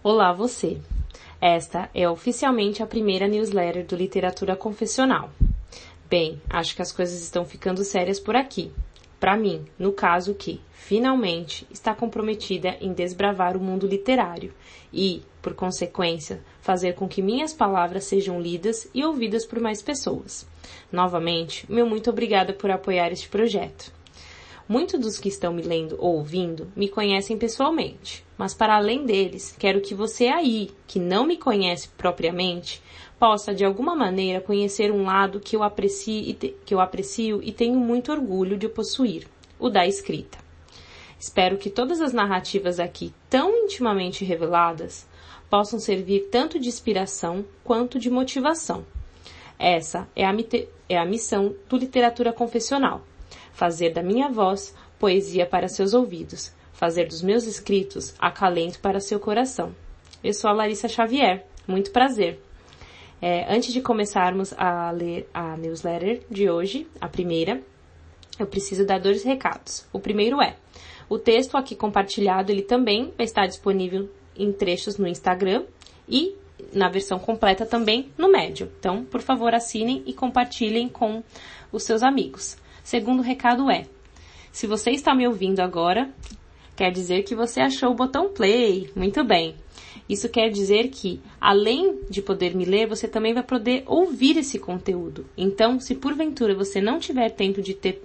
Olá você! Esta é oficialmente a primeira newsletter do Literatura Confessional. Bem, acho que as coisas estão ficando sérias por aqui. Para mim, no caso que, finalmente, está comprometida em desbravar o mundo literário e, por consequência, fazer com que minhas palavras sejam lidas e ouvidas por mais pessoas. Novamente, meu muito obrigada por apoiar este projeto. Muitos dos que estão me lendo ou ouvindo me conhecem pessoalmente, mas para além deles, quero que você aí, que não me conhece propriamente, possa de alguma maneira conhecer um lado que eu aprecio e, te, que eu aprecio e tenho muito orgulho de possuir, o da escrita. Espero que todas as narrativas aqui tão intimamente reveladas possam servir tanto de inspiração quanto de motivação. Essa é a, é a missão do Literatura Confessional fazer da minha voz poesia para seus ouvidos, fazer dos meus escritos acalento para seu coração. Eu sou a Larissa Xavier, muito prazer. É, antes de começarmos a ler a newsletter de hoje, a primeira, eu preciso dar dois recados. O primeiro é, o texto aqui compartilhado, ele também estar disponível em trechos no Instagram e na versão completa também no Médio. Então, por favor, assinem e compartilhem com os seus amigos. Segundo recado é: se você está me ouvindo agora, quer dizer que você achou o botão play. Muito bem. Isso quer dizer que, além de poder me ler, você também vai poder ouvir esse conteúdo. Então, se porventura você não tiver tempo de, ter,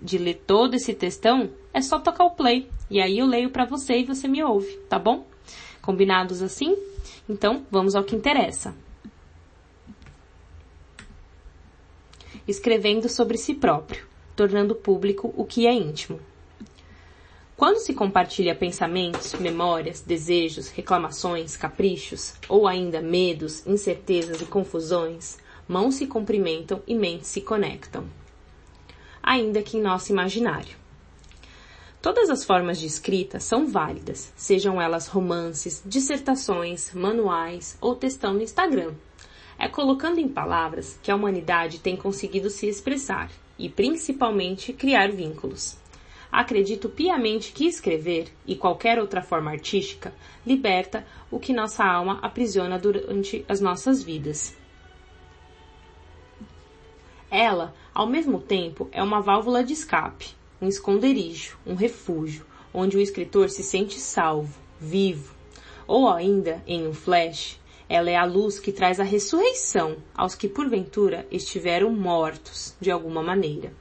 de ler todo esse textão, é só tocar o play. E aí eu leio para você e você me ouve, tá bom? Combinados assim? Então, vamos ao que interessa. Escrevendo sobre si próprio tornando público o que é íntimo. Quando se compartilha pensamentos, memórias, desejos, reclamações, caprichos, ou ainda medos, incertezas e confusões, mãos se cumprimentam e mentes se conectam. Ainda que em nosso imaginário. Todas as formas de escrita são válidas, sejam elas romances, dissertações, manuais ou textão no Instagram. É colocando em palavras que a humanidade tem conseguido se expressar e principalmente criar vínculos. Acredito piamente que escrever, e qualquer outra forma artística, liberta o que nossa alma aprisiona durante as nossas vidas. Ela, ao mesmo tempo, é uma válvula de escape, um esconderijo, um refúgio, onde o escritor se sente salvo, vivo, ou ainda, em um flash, ela é a luz que traz a ressurreição aos que porventura estiveram mortos de alguma maneira.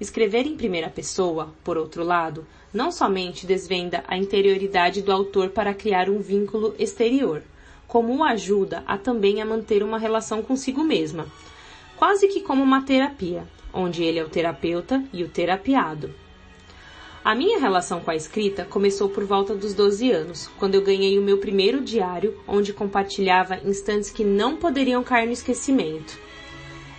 Escrever em primeira pessoa, por outro lado, não somente desvenda a interioridade do autor para criar um vínculo exterior, como o ajuda a também a manter uma relação consigo mesma, quase que como uma terapia, onde ele é o terapeuta e o terapiado. A minha relação com a escrita começou por volta dos 12 anos, quando eu ganhei o meu primeiro diário, onde compartilhava instantes que não poderiam cair no esquecimento.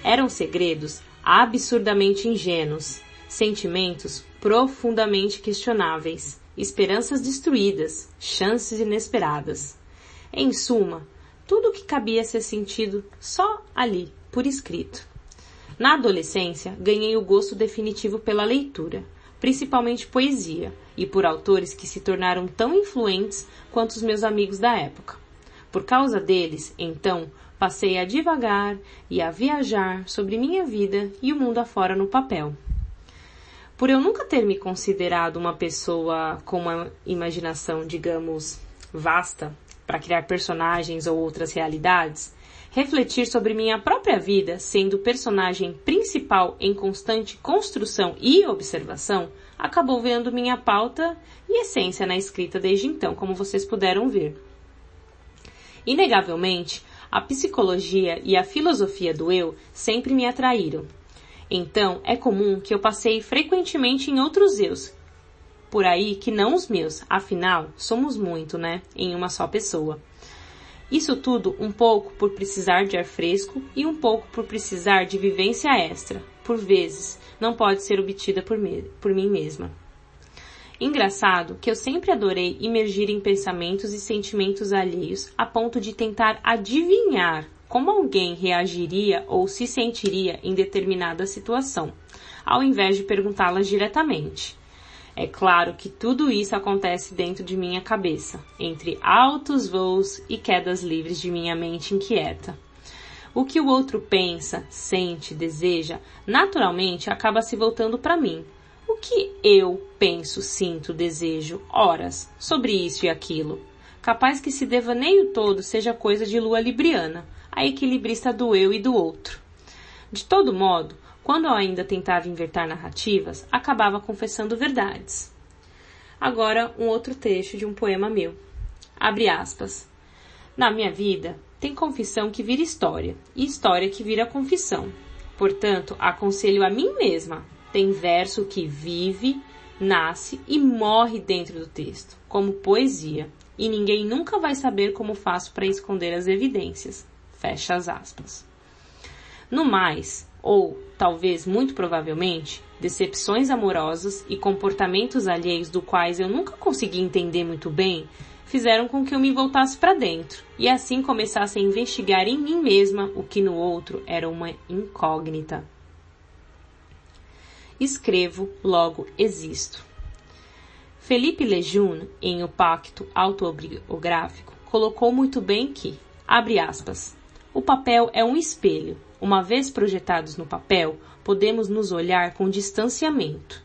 Eram segredos absurdamente ingênuos, sentimentos profundamente questionáveis, esperanças destruídas, chances inesperadas. Em suma, tudo o que cabia ser sentido só ali, por escrito. Na adolescência, ganhei o gosto definitivo pela leitura principalmente poesia, e por autores que se tornaram tão influentes quanto os meus amigos da época. Por causa deles, então, passei a divagar e a viajar sobre minha vida e o mundo afora no papel. Por eu nunca ter me considerado uma pessoa com uma imaginação, digamos, vasta para criar personagens ou outras realidades, refletir sobre minha própria vida, sendo personagem principal em constante construção e observação, acabou vendo minha pauta e essência na escrita desde então, como vocês puderam ver. Inegavelmente, a psicologia e a filosofia do eu sempre me atraíram. Então, é comum que eu passeie frequentemente em outros eus, por aí que não os meus, afinal, somos muito, né, em uma só pessoa. Isso tudo um pouco por precisar de ar fresco e um pouco por precisar de vivência extra, por vezes, não pode ser obtida por, me por mim mesma. Engraçado que eu sempre adorei imergir em pensamentos e sentimentos alheios a ponto de tentar adivinhar como alguém reagiria ou se sentiria em determinada situação, ao invés de perguntá-las diretamente. É claro que tudo isso acontece dentro de minha cabeça, entre altos voos e quedas livres de minha mente inquieta. O que o outro pensa, sente, deseja, naturalmente acaba se voltando para mim. O que eu penso, sinto, desejo, horas, sobre isso e aquilo? Capaz que esse devaneio todo seja coisa de lua libriana, a equilibrista do eu e do outro. De todo modo, quando eu ainda tentava inverter narrativas, acabava confessando verdades. Agora, um outro trecho de um poema meu. Abre aspas. Na minha vida, tem confissão que vira história, e história que vira confissão. Portanto, aconselho a mim mesma. Tem verso que vive, nasce e morre dentro do texto, como poesia, e ninguém nunca vai saber como faço para esconder as evidências. Fecha as aspas. No mais, ou, talvez muito provavelmente, decepções amorosas e comportamentos alheios do quais eu nunca consegui entender muito bem, fizeram com que eu me voltasse para dentro e assim começasse a investigar em mim mesma o que no outro era uma incógnita. Escrevo, logo existo. Felipe Lejeune, em O Pacto Autobiográfico, colocou muito bem que, abre aspas, o papel é um espelho uma vez projetados no papel, podemos nos olhar com distanciamento.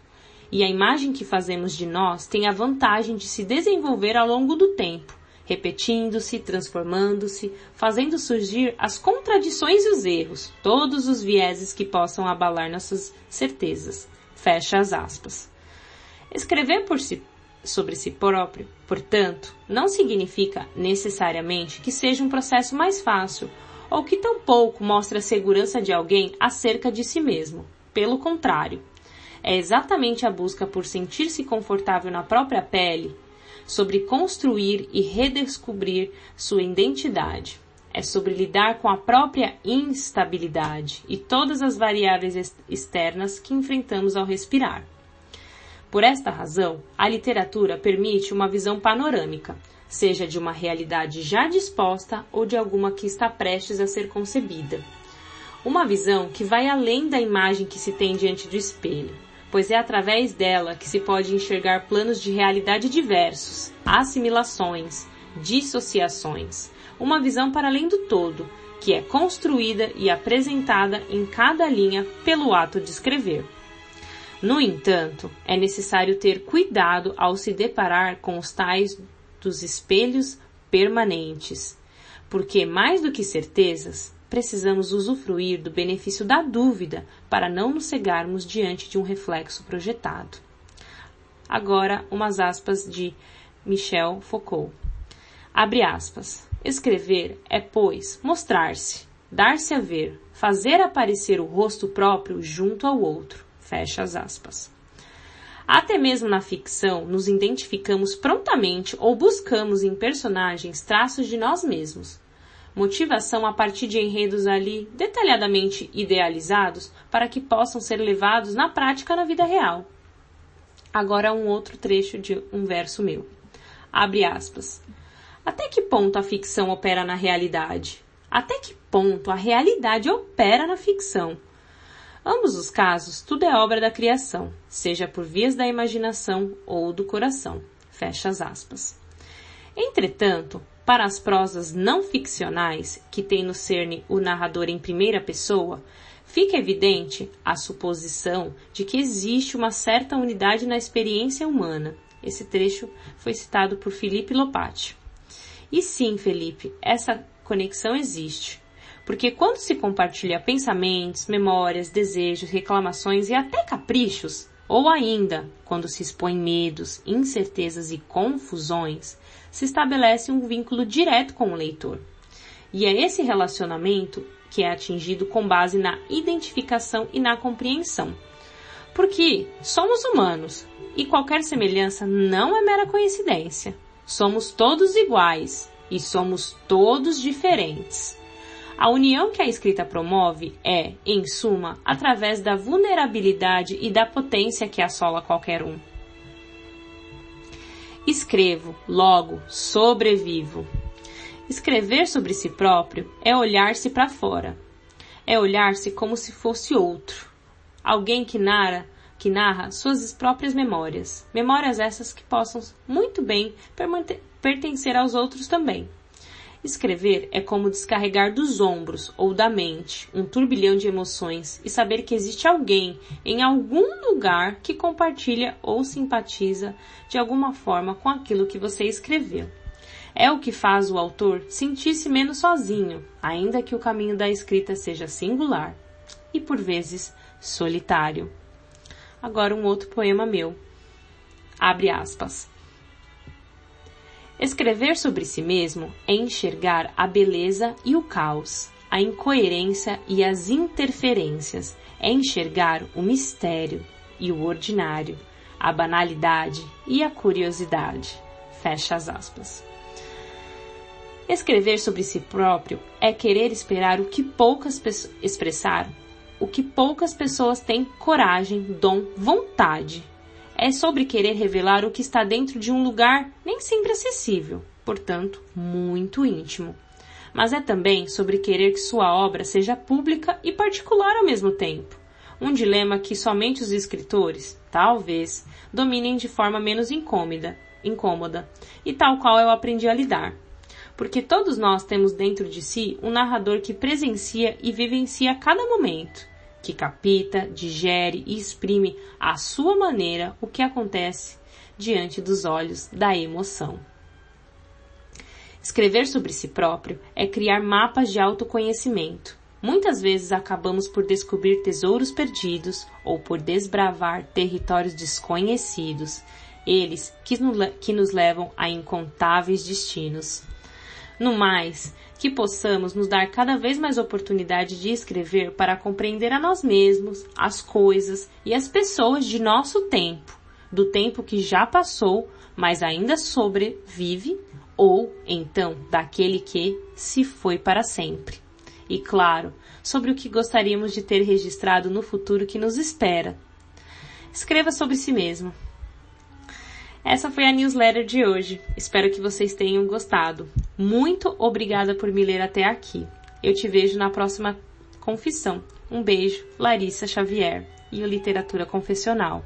E a imagem que fazemos de nós tem a vantagem de se desenvolver ao longo do tempo, repetindo-se, transformando-se, fazendo surgir as contradições e os erros, todos os vieses que possam abalar nossas certezas. Fecha as aspas. Escrever por si, sobre si próprio, portanto, não significa necessariamente que seja um processo mais fácil ou que tampouco mostra a segurança de alguém acerca de si mesmo. Pelo contrário, é exatamente a busca por sentir-se confortável na própria pele, sobre construir e redescobrir sua identidade. É sobre lidar com a própria instabilidade e todas as variáveis externas que enfrentamos ao respirar. Por esta razão, a literatura permite uma visão panorâmica, seja de uma realidade já disposta ou de alguma que está prestes a ser concebida. Uma visão que vai além da imagem que se tem diante do espelho, pois é através dela que se pode enxergar planos de realidade diversos, assimilações, dissociações, uma visão para além do todo, que é construída e apresentada em cada linha pelo ato de escrever. No entanto, é necessário ter cuidado ao se deparar com os tais dos espelhos permanentes, porque mais do que certezas, precisamos usufruir do benefício da dúvida para não nos cegarmos diante de um reflexo projetado. Agora, umas aspas de Michel Foucault. Abre aspas. Escrever é, pois, mostrar-se, dar-se a ver, fazer aparecer o rosto próprio junto ao outro. Fecha as aspas. Até mesmo na ficção, nos identificamos prontamente ou buscamos em personagens traços de nós mesmos. Motivação a partir de enredos ali detalhadamente idealizados para que possam ser levados na prática na vida real. Agora um outro trecho de um verso meu. Abre aspas. Até que ponto a ficção opera na realidade? Até que ponto a realidade opera na ficção? Ambos os casos, tudo é obra da criação, seja por vias da imaginação ou do coração. Fecha as aspas. Entretanto, para as prosas não ficcionais, que tem no cerne o narrador em primeira pessoa, fica evidente a suposição de que existe uma certa unidade na experiência humana. Esse trecho foi citado por Felipe Lopati. E sim, Felipe, essa conexão existe. Porque quando se compartilha pensamentos, memórias, desejos, reclamações e até caprichos, ou ainda quando se expõe medos, incertezas e confusões, se estabelece um vínculo direto com o leitor. E é esse relacionamento que é atingido com base na identificação e na compreensão. Porque somos humanos e qualquer semelhança não é mera coincidência. Somos todos iguais e somos todos diferentes. A união que a escrita promove é, em suma, através da vulnerabilidade e da potência que assola qualquer um. Escrevo, logo, sobrevivo. Escrever sobre si próprio é olhar-se para fora. É olhar-se como se fosse outro. Alguém que narra, que narra suas próprias memórias, memórias essas que possam muito bem pertencer aos outros também. Escrever é como descarregar dos ombros ou da mente um turbilhão de emoções e saber que existe alguém em algum lugar que compartilha ou simpatiza de alguma forma com aquilo que você escreveu. É o que faz o autor sentir-se menos sozinho, ainda que o caminho da escrita seja singular e por vezes solitário. Agora um outro poema meu. Abre aspas. Escrever sobre si mesmo é enxergar a beleza e o caos, a incoerência e as interferências, é enxergar o mistério e o ordinário, a banalidade e a curiosidade. Fecha as aspas. Escrever sobre si próprio é querer esperar o que poucas expressar, o que poucas pessoas têm coragem, dom, vontade é sobre querer revelar o que está dentro de um lugar nem sempre acessível, portanto, muito íntimo. Mas é também sobre querer que sua obra seja pública e particular ao mesmo tempo. Um dilema que somente os escritores, talvez, dominem de forma menos incômoda, incômoda, e tal qual eu aprendi a lidar. Porque todos nós temos dentro de si um narrador que presencia e vivencia cada momento, que capta, digere e exprime à sua maneira o que acontece diante dos olhos da emoção. Escrever sobre si próprio é criar mapas de autoconhecimento. Muitas vezes acabamos por descobrir tesouros perdidos ou por desbravar territórios desconhecidos, eles que, nos levam a incontáveis destinos. No mais, que possamos nos dar cada vez mais oportunidade de escrever para compreender a nós mesmos, as coisas e as pessoas de nosso tempo, do tempo que já passou, mas ainda sobrevive, ou então daquele que se foi para sempre. E claro, sobre o que gostaríamos de ter registrado no futuro que nos espera. Escreva sobre si mesmo. Essa foi a newsletter de hoje. Espero que vocês tenham gostado. Muito obrigada por me ler até aqui. Eu te vejo na próxima confissão. Um beijo, Larissa Xavier e o Literatura Confessional.